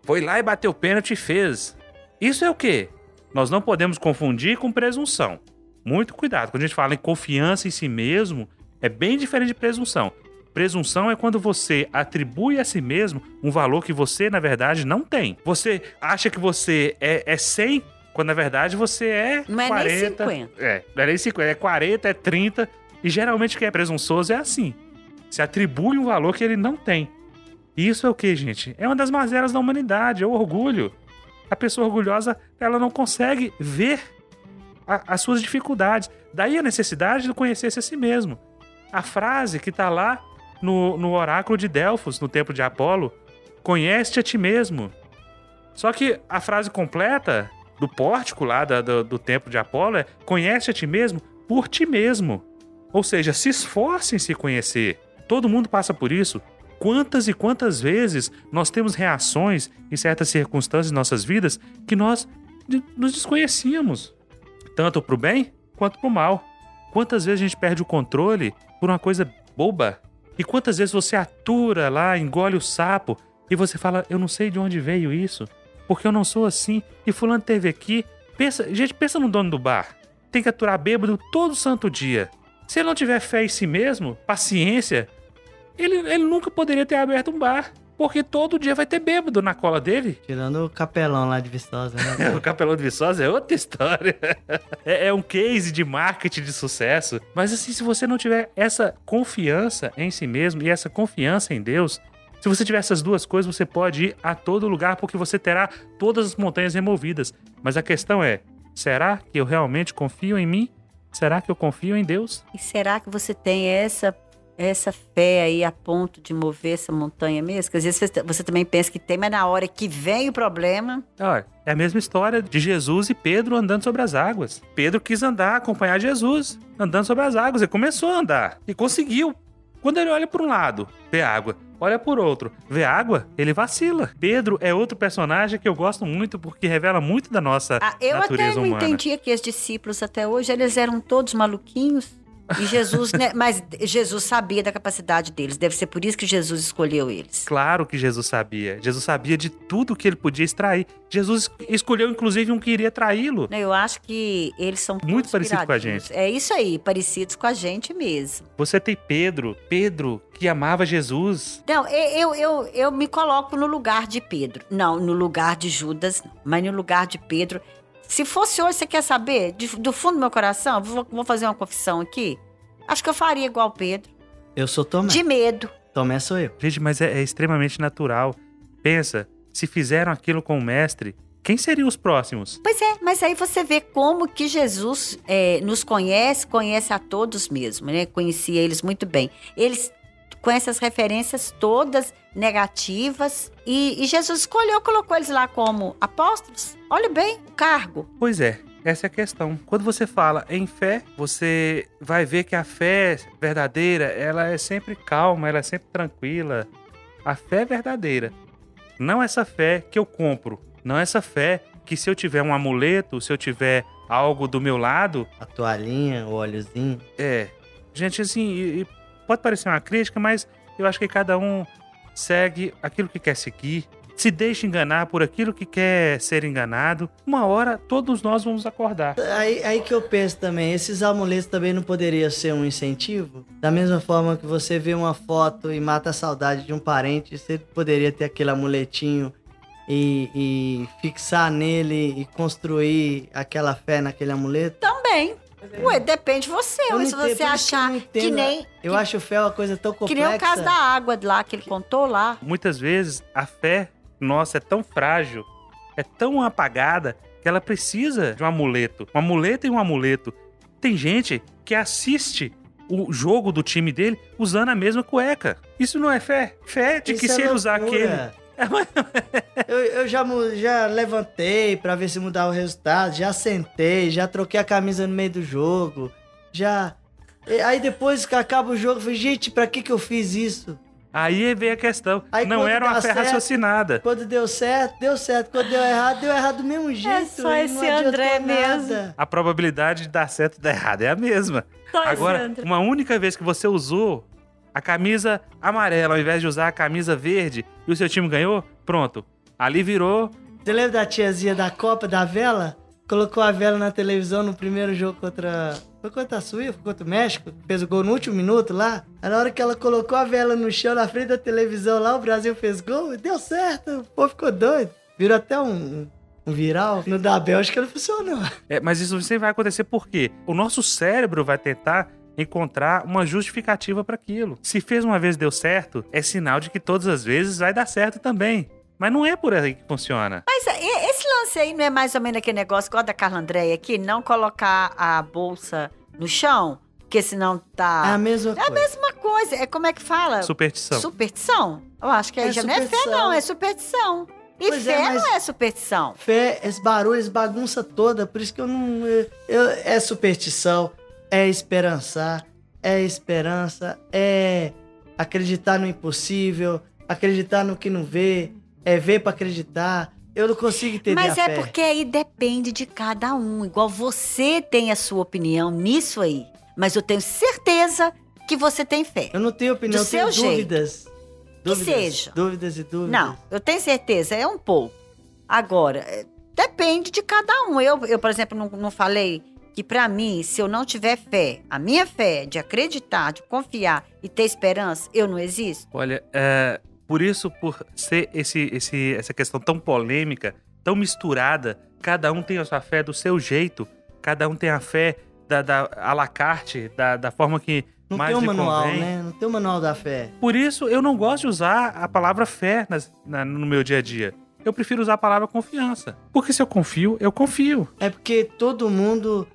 foi lá e bateu o pênalti e fez. Isso é o quê? Nós não podemos confundir com presunção. Muito cuidado. Quando a gente fala em confiança em si mesmo, é bem diferente de presunção. Presunção é quando você atribui a si mesmo um valor que você, na verdade, não tem. Você acha que você é, é 100, quando na verdade você é não é 40. Nem 50. É, não é nem 50, é 40, é 30. E geralmente quem é presunçoso é assim. Se atribui um valor que ele não tem. Isso é o que, gente? É uma das mazelas da humanidade, é o orgulho. A pessoa orgulhosa, ela não consegue ver a, as suas dificuldades. Daí a necessidade de conhecer-se a si mesmo. A frase que está lá no, no oráculo de Delfos, no templo de Apolo, conhece-te a ti mesmo. Só que a frase completa do pórtico lá da, do, do templo de Apolo é conhece a ti mesmo por ti mesmo. Ou seja, se esforce em se conhecer. Todo mundo passa por isso. Quantas e quantas vezes nós temos reações em certas circunstâncias de nossas vidas que nós nos desconhecíamos, tanto para o bem quanto para o mal. Quantas vezes a gente perde o controle por uma coisa boba? E quantas vezes você atura lá, engole o sapo e você fala: Eu não sei de onde veio isso, porque eu não sou assim. E Fulano teve aqui. Pensa, gente, pensa no dono do bar. Tem que aturar bêbado todo santo dia. Se ele não tiver fé em si mesmo, paciência, ele, ele nunca poderia ter aberto um bar. Porque todo dia vai ter bêbado na cola dele. Tirando o capelão lá de Viçosa, né? o capelão de Viçosa é outra história. é, é um case de marketing de sucesso. Mas assim, se você não tiver essa confiança em si mesmo e essa confiança em Deus, se você tiver essas duas coisas, você pode ir a todo lugar porque você terá todas as montanhas removidas. Mas a questão é: será que eu realmente confio em mim? Será que eu confio em Deus? E será que você tem essa essa fé aí a ponto de mover essa montanha mesmo? Porque às vezes você, você também pensa que tem, mas na hora que vem o problema. Olha, é a mesma história de Jesus e Pedro andando sobre as águas. Pedro quis andar, acompanhar Jesus, andando sobre as águas. Ele começou a andar e conseguiu. Quando ele olha para um lado, vê água. Olha por outro, vê água, ele vacila. Pedro é outro personagem que eu gosto muito porque revela muito da nossa Ah, eu natureza até não humana. entendia que os discípulos até hoje, eles eram todos maluquinhos. E Jesus, né? Mas Jesus sabia da capacidade deles. Deve ser por isso que Jesus escolheu eles. Claro que Jesus sabia. Jesus sabia de tudo que ele podia extrair. Jesus escolheu, inclusive, um que iria traí-lo. Eu acho que eles são Muito todos parecido com a gente. É isso aí, parecidos com a gente mesmo. Você tem Pedro, Pedro que amava Jesus. Não, eu, eu, eu me coloco no lugar de Pedro. Não, no lugar de Judas, não. Mas no lugar de Pedro. Se fosse hoje, você quer saber? De- do fundo do meu coração, vou, vou fazer uma confissão aqui. Acho que eu faria igual Pedro. Eu sou Tomé. De medo. Tomé sou eu. Gente, mas é, é extremamente natural. Pensa, se fizeram aquilo com o mestre, quem seriam os próximos? Pois é, mas aí você vê como que Jesus é, nos conhece, conhece a todos mesmo, né? Conhecia eles muito bem. Eles conhecem as referências todas negativas e, e Jesus escolheu, colocou eles lá como apóstolos. Olha bem o cargo. Pois é, essa é a questão. Quando você fala em fé, você vai ver que a fé verdadeira, ela é sempre calma, ela é sempre tranquila. A fé verdadeira. Não essa fé que eu compro. Não essa fé que se eu tiver um amuleto, se eu tiver algo do meu lado, A toalhinha, o óleozinho. é. Gente, assim, e- e pode parecer uma crítica, mas eu acho que cada um segue aquilo que quer seguir, se deixa enganar por aquilo que quer ser enganado. Uma hora todos nós vamos acordar. Aí, aí que eu penso também, esses amuletos também não poderiam ser um incentivo? Da mesma forma que você vê uma foto e mata a saudade de um parente, você poderia ter aquele amuletinho e, e fixar nele e construir aquela fé naquele amuleto? Também. Ué, depende de você. Eu se entendo, você que eu achar não que entendo. nem. Eu que, acho fé uma coisa tão que complexa. nem o caso da água lá que ele contou lá. Muitas vezes a fé nossa é tão frágil, é tão apagada, que ela precisa de um amuleto. Um amuleto e um amuleto. Tem gente que assiste o jogo do time dele usando a mesma cueca. Isso não é fé. Fé de que Isso se é ele usar aquele. Eu, eu já, já levantei pra ver se mudava o resultado, já sentei, já troquei a camisa no meio do jogo, já. e Aí depois que acaba o jogo, eu falei, gente, pra que que eu fiz isso? Aí vem a questão. Aí não era uma fé certo- raciocinada. Quando deu certo, deu certo. Quando deu errado, deu errado do mesmo jeito. só e esse André nada. mesmo. A probabilidade de dar certo e dar errado é a mesma. Agora, uma única vez que você usou a camisa amarela ao invés de usar a camisa verde e o seu time ganhou, pronto. Ali virou Você lembra da tiazinha da Copa, da vela? Colocou a vela na televisão no primeiro jogo contra. Foi contra a Suíça, foi contra o México? Fez o gol no último minuto lá. Aí na hora que ela colocou a vela no chão, na frente da televisão lá, o Brasil fez gol e deu certo. O povo ficou doido. Virou até um, um viral. No da Bélgica não funcionou. É, mas isso sempre vai acontecer porque o nosso cérebro vai tentar encontrar uma justificativa para aquilo. Se fez uma vez e deu certo, é sinal de que todas as vezes vai dar certo também. Mas não é por aí que funciona. Mas é, esse lance aí não é mais ou menos aquele negócio igual da Carla Andréia aqui? Não colocar a bolsa no chão? Porque senão É tá. a mesma É a coisa. mesma coisa. É como é que fala? Superstição. Superstição? Eu acho que aí É já não é fé, superstição. não. É superstição. E Pois é, fé mas- não é superstição. Fé, esse barulho, essa bagunça toda, por isso que eu não. eu- eu- é superstição, é esperançar, é esperança, é acreditar no impossível, acreditar no que não vê, é ver pra acreditar. Eu não consigo entender Mas é fé. porque aí depende de cada um. Igual você tem a sua opinião nisso aí. Mas eu tenho certeza que você tem fé. Eu não tenho opinião, Do eu tenho jeito. dúvidas. Dúvidas, seja. Dúvidas e dúvidas. Não, eu tenho certeza, é um pouco. Agora, é, depende de cada um. Eu, eu por exemplo, não, não falei que pra mim, se eu não tiver fé, a minha fé de acreditar, de confiar e ter esperança, eu não existo. Olha, é, Por isso, por ser esse, esse, essa questão tão polêmica, tão misturada, cada um tem a sua fé do seu jeito, cada um tem a fé da, da à la carte, da, da forma que Não mais tem um manual, convém. né? Não tem o manual da fé. Por isso, eu não gosto de usar a palavra fé nas- na- no meu dia a dia. Eu prefiro usar a palavra confiança. Porque se eu confio, eu confio. É porque todo mundo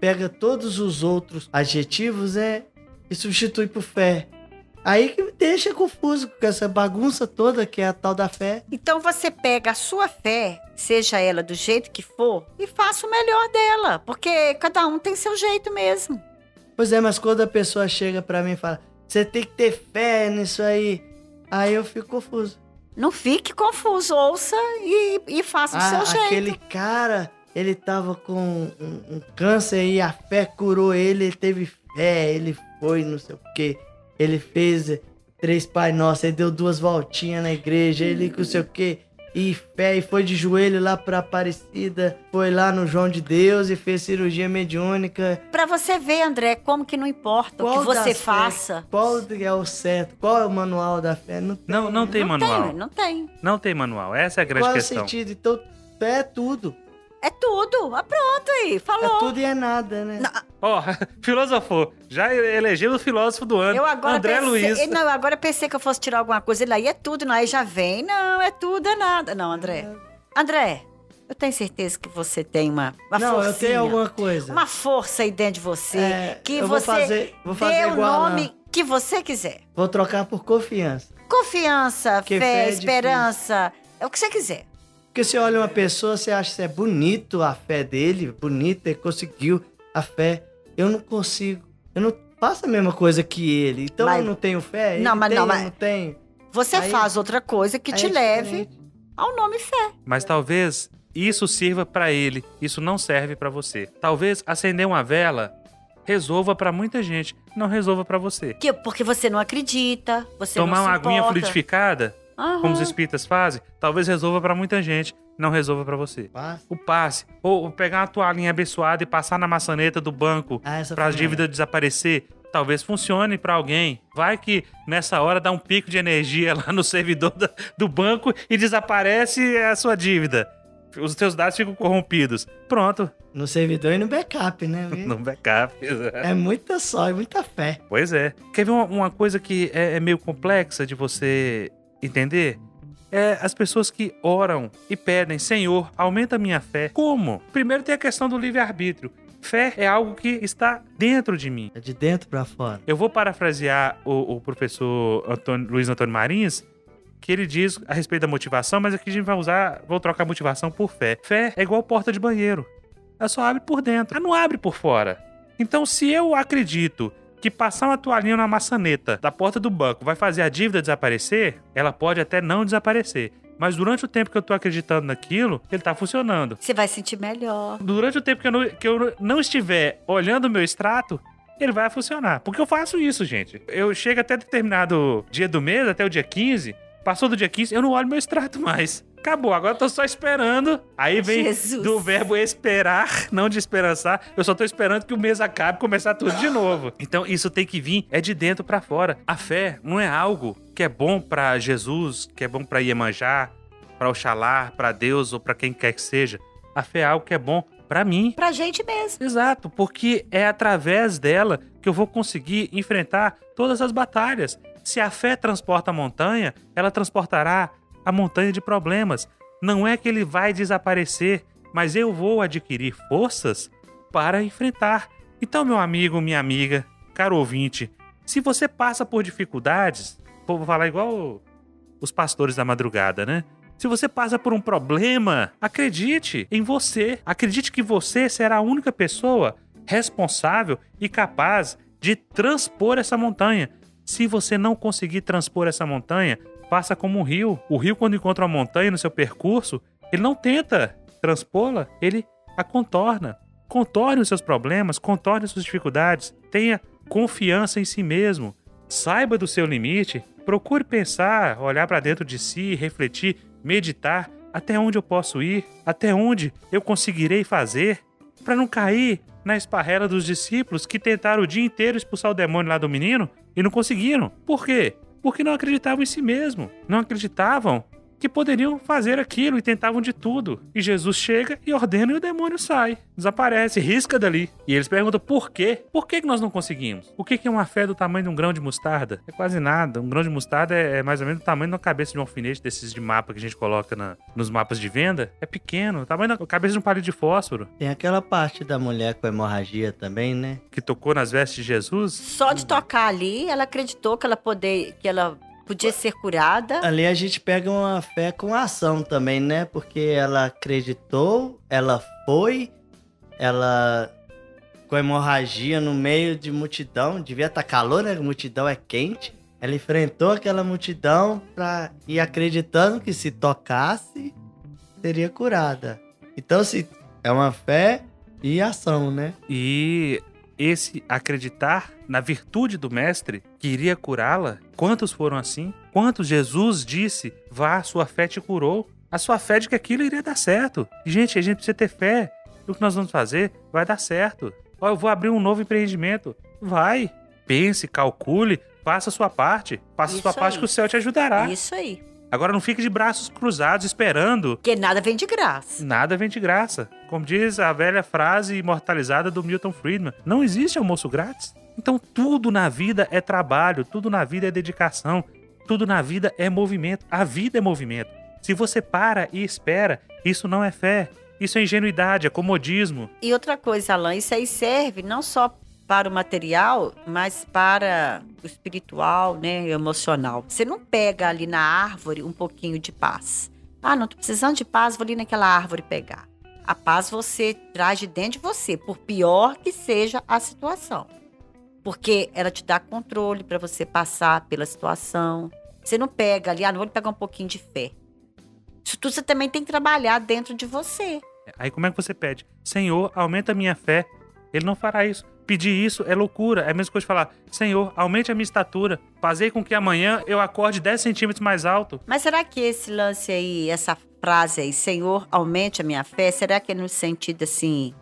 pega todos os outros adjetivos é, e substitui por fé. Aí que me deixa confuso com essa bagunça toda que é a tal da fé. Então você pega a sua fé, seja ela do jeito que for, e faça o melhor dela. Porque cada um tem seu jeito mesmo. Pois é, mas quando a pessoa chega pra mim e fala, você tem que ter fé nisso aí, aí eu fico confuso. Não fique confuso, ouça e, e faça o Ah, seu jeito. aquele cara, ele tava com um, um câncer e a fé curou ele, ele teve fé, ele foi, não sei o quê. Ele fez três Pai Nosso, ele deu duas voltinhas na igreja, ele não sei o quê. E fé, e foi de joelho lá pra Aparecida, foi lá no João de Deus e fez cirurgia mediúnica. Pra você ver, André, como que não importa o Qual que você fé? faça. Qual é o certo? Qual é o manual da fé? Não tem. Não, não tem não manual. tem, não tem. Não tem manual. Essa é a grande Qual é o questão. sentido? Então, fé é tudo. É tudo. Ah, pronto aí, É falou. tudo e é nada, né? Não, Ó, filosofou. Já elegeu o filósofo do ano. Eu agora André pensei, Luiz. Não, eu agora pensei que eu fosse tirar alguma coisa. Ele aí é tudo, não, aí já vem. Não, é tudo, é nada. Não, André. André, eu tenho certeza que você tem uma, uma não, eu tenho alguma coisa. Uma força aí dentro de você. É, que eu vou você fazer- vou fazer dê o nome que você quiser. Vou trocar por confiança. Confiança, fé, fé é esperança. É o que você quiser. Porque você olha uma pessoa, você acha que é bonito a fé dele, bonito, ele conseguiu a fé. Eu não consigo. Eu não faço a mesma coisa que ele. Então Mas- eu não tenho fé. Não, ele mas tem, não, eu mas- não tenho. Você Aí- faz outra coisa que te é leve ao nome fé. Mas talvez isso sirva pra ele, isso não serve pra você. Talvez acender uma vela resolva pra muita gente, não resolva pra você. Que, porque você não acredita, você Tomar não se uma aguinha fluidificada, Aham. como os espíritas fazem, talvez resolva pra muita gente, não resolva pra você. Passa. O passe, ou pegar uma toalhinha abençoada e passar na maçaneta do banco Ah, essa para as dívidas desaparecer, talvez funcione para alguém. Vai que nessa hora dá um pico de energia lá no servidor da- do banco e desaparece a sua dívida. Os teus dados ficam corrompidos. Pronto, No servidor e no backup, né? no backup. É muita só, é muita fé. Pois é. Quer ver uma, uma coisa que é, é meio complexa de você entender? É as pessoas que oram e pedem, Senhor, aumenta a minha fé. Como? Primeiro tem a questão do livre-arbítrio. Fé é algo que está dentro de mim. É de dentro pra fora. Eu vou parafrasear o, o professor Antônio- Luiz Antônio Marins, que ele diz a respeito da motivação, mas aqui a gente vai usar, vou trocar motivação por fé. Fé é igual porta de banheiro. Ela só abre por dentro, ela não abre por fora. Então, se eu acredito que passar uma toalhinha na maçaneta da porta do banco vai fazer a dívida desaparecer, ela pode até não desaparecer. Mas durante o tempo que eu tô acreditando naquilo, ele tá funcionando. Você vai sentir melhor. Durante o tempo que eu não, que eu não estiver olhando o meu extrato, ele vai funcionar. Porque eu faço isso, gente. Eu chego até determinado dia do mês, até o dia 15. Passou do dia 15, eu não olho meu extrato mais. Acabou, agora eu tô só esperando. Aí vem Jesus. do verbo esperar, não de esperançar. Eu só tô esperando que o mês acabe e começar tudo de novo. Então isso tem que vir é de dentro pra fora. A fé não é algo que é bom pra Jesus, que é bom pra Iemanjá, pra Oxalá, pra Deus ou pra quem quer que seja. A fé é algo que é bom pra mim. Pra gente mesmo. Exato, porque é através dela que eu vou conseguir enfrentar todas as batalhas. Se a fé transporta a montanha, ela transportará a montanha de problemas. Não é que ele vai desaparecer, mas eu vou adquirir forças para enfrentar. Então, meu amigo, minha amiga, caro ouvinte, se você passa por dificuldades, vou falar igual os pastores da madrugada, né? Se você passa por um problema, acredite em você. Acredite que você será a única pessoa responsável e capaz de transpor essa montanha. Se você não conseguir transpor essa montanha, faça como um rio. O rio, quando encontra uma montanha no seu percurso, ele não tenta transpô-la, ele a contorna. Contorne os seus problemas, contorne as suas dificuldades. Tenha confiança em si mesmo. Saiba do seu limite. Procure pensar, olhar para dentro de si, refletir, meditar. Até onde eu posso ir? Até onde eu conseguirei fazer? Para não cair na esparrela dos discípulos que tentaram o dia inteiro expulsar o demônio lá do menino e não conseguiram. Por quê? Porque não acreditavam em si mesmo. Não acreditavam que poderiam fazer aquilo e tentavam de tudo. E Jesus chega e ordena e o demônio sai, desaparece, risca dali. E eles perguntam por quê? Por que, que nós não conseguimos? O que, que é uma fé do tamanho de um grão de mostarda? É quase nada. Um grão de mostarda é, é mais ou menos o tamanho da cabeça de um alfinete desses de mapa que a gente coloca na, nos mapas de venda. É pequeno, o tamanho da cabeça de um palito de fósforo. Tem aquela parte da mulher com hemorragia também, né? Que tocou nas vestes de Jesus. Só de tocar ali, ela acreditou que ela poder, que ela podia ser curada. Ali a gente pega uma fé com ação também, né? Porque ela acreditou, ela foi, ela com hemorragia no meio de multidão, devia estar tá calor, né? A multidão é quente. Ela enfrentou aquela multidão pra ir acreditando que se tocasse, seria curada. Então, se é uma fé e ação, né? E esse acreditar na virtude do mestre que iria curá-la? Quantos foram assim? Quantos Jesus disse: Vá, sua fé te curou? A sua fé de que aquilo iria dar certo. gente, a gente precisa ter fé. O que nós vamos fazer vai dar certo. Ó, eu vou abrir um novo empreendimento. Vai. Pense, calcule, faça a sua parte. Faça a sua aí. parte que o céu te ajudará. Isso aí. Agora não fique de braços cruzados esperando. Porque nada vem de graça. Nada vem de graça. Como diz a velha frase imortalizada do Milton Friedman: não existe almoço grátis. Então tudo na vida é trabalho, tudo na vida é dedicação, tudo na vida é movimento. A vida é movimento. Se você para e espera, isso não é fé. Isso é ingenuidade, é comodismo. E outra coisa, Alain, isso aí serve não só para o material, mas para o espiritual, né, emocional. Você não pega ali na árvore um pouquinho de paz. Ah, não tô precisando de paz, vou ali naquela árvore pegar. A paz você traz de dentro de você, por pior que seja a situação. Porque ela te dá controle para você passar pela situação. Você não pega ali, ah, não vou pegar um pouquinho de fé. Isso tudo você também tem que trabalhar dentro de você. Aí como é que você pede? Senhor, aumenta a minha fé. Ele não fará isso. Pedir isso é loucura. É a mesma coisa de falar: Senhor, aumente a minha estatura. Fazei com que amanhã eu acorde 10 centímetros mais alto. Mas será que esse lance aí, essa frase aí, Senhor, aumente a minha fé, será que é no sentido assim,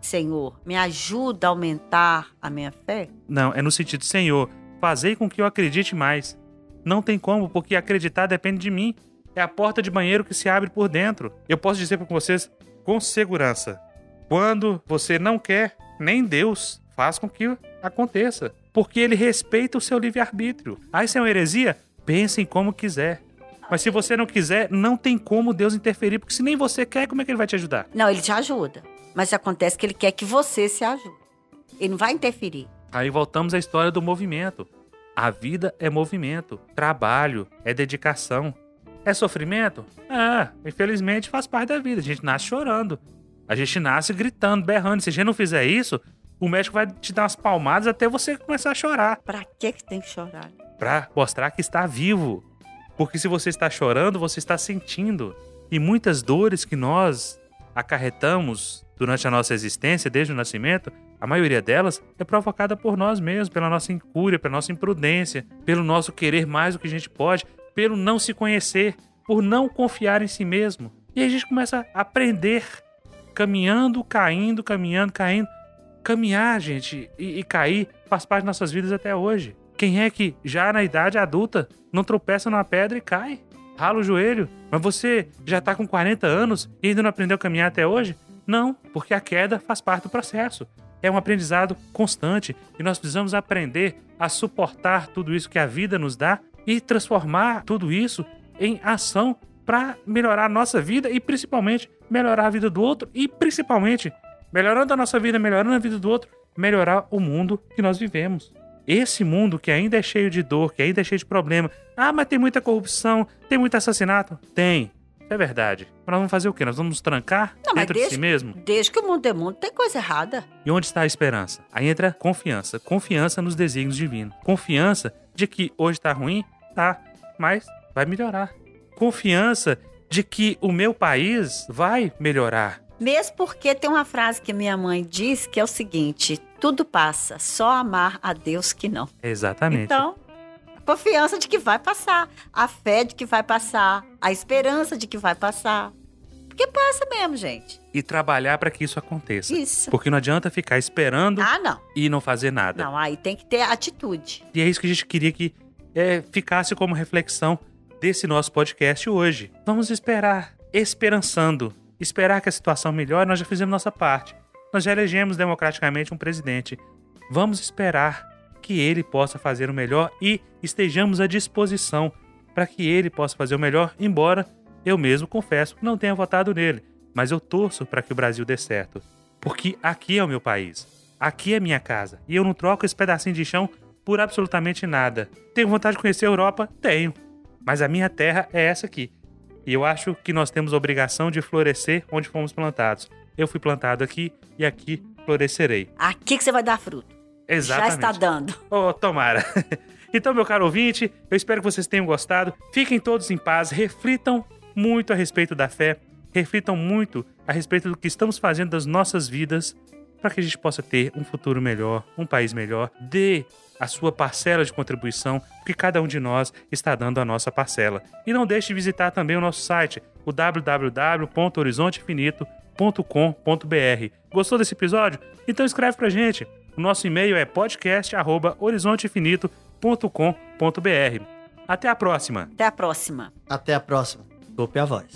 Senhor, me ajuda a aumentar a minha fé? Não, é no sentido, Senhor, fazei com que eu acredite mais. Não tem como, porque acreditar depende de mim. É a porta de banheiro que se abre por dentro. Eu posso dizer para vocês com segurança: quando você não quer, nem Deus faz com que aconteça. Porque ele respeita o seu livre-arbítrio. Ah, isso é uma heresia? Pense em como quiser. Mas se você não quiser, não tem como Deus interferir, porque se nem você quer, como é que ele vai te ajudar? Não, ele te ajuda. Mas acontece que ele quer que você se ajude. Ele não vai interferir. Aí voltamos à história do movimento. A vida é movimento, trabalho, é dedicação. É sofrimento? Ah, infelizmente faz parte da vida. A gente nasce chorando. A gente nasce gritando, berrando. Se a gente não fizer isso, o médico vai te dar umas palmadas até você começar a chorar. Pra que que tem que chorar? Pra mostrar que está vivo. Porque se você está chorando, você está sentindo. E muitas dores que nós acarretamos durante a nossa existência, desde o nascimento, a maioria delas é provocada por nós mesmos, pela nossa incúria, pela nossa imprudência, pelo nosso querer mais do que a gente pode, pelo não se conhecer, por não confiar em si mesmo. E a gente começa a aprender, caminhando, caindo, caminhando, caindo, caminhar, gente, e, e cair faz parte de nossas vidas até hoje. Quem é que já na idade adulta não tropeça numa pedra e cai? Rala o joelho. Mas você já tá com 40 anos e ainda não aprendeu a caminhar até hoje? Não, porque a queda faz parte do processo. É um aprendizado constante e nós precisamos aprender a suportar tudo isso que a vida nos dá e transformar tudo isso em ação para melhorar a nossa vida e principalmente melhorar a vida do outro e principalmente melhorando a nossa vida, melhorando a vida do outro, melhorar o mundo que nós vivemos. Esse mundo que ainda é cheio de dor, que ainda é cheio de problema. Ah, mas tem muita corrupção, tem muito assassinato. Tem. É verdade. Mas nós vamos fazer o quê? Nós vamos nos trancar Não, dentro desde, de si mesmo? Desde que o mundo é mundo, tem coisa errada. E onde está a esperança? Aí entra confiança. Confiança nos desígnios divinos. Confiança de que hoje está ruim, tá, mas vai melhorar. Confiança de que o meu país vai melhorar. Mesmo porque tem uma frase que minha mãe diz que é o seguinte: tudo passa, só amar a Deus que não. Exatamente. Então, a confiança de que vai passar, a fé de que vai passar, a esperança de que vai passar. Porque passa mesmo, gente. E trabalhar para que isso aconteça. Isso. Porque não adianta ficar esperando ah, não. e não fazer nada. Não, aí tem que ter atitude. E é isso que a gente queria que é, ficasse como reflexão desse nosso podcast hoje. Vamos esperar, esperançando, esperar que a situação melhore. Nós já fizemos nossa parte. Nós já elegemos democraticamente um presidente. Vamos esperar que ele possa fazer o melhor e estejamos à disposição para que ele possa fazer o melhor, embora eu mesmo confesso que não tenha votado nele, mas eu torço para que o Brasil dê certo, porque aqui é o meu país, aqui é minha casa e eu não troco esse pedacinho de chão por absolutamente nada. Tenho vontade de conhecer a Europa? Tenho, mas a minha terra é essa aqui. E eu acho que nós temos a obrigação de florescer onde fomos plantados. Eu fui plantado aqui e aqui florescerei. Aqui que você vai dar fruto. Exatamente. Já está dando. Oh, tomara. Então, meu caro ouvinte, eu espero que vocês tenham gostado. Fiquem todos em paz, reflitam muito a respeito da fé, reflitam muito a respeito do que estamos fazendo das nossas vidas para que a gente possa ter um futuro melhor, um país melhor. Dê a sua parcela de contribuição, que cada um de nós está dando a nossa parcela. E não deixe de visitar também o nosso site, o www.horizontefinito.com.br. Gostou desse episódio? Então escreve pra gente. O nosso e-mail é podcast@horizontefinito.com.br. Até a próxima. Até a próxima. Até a próxima. Golpe a voz.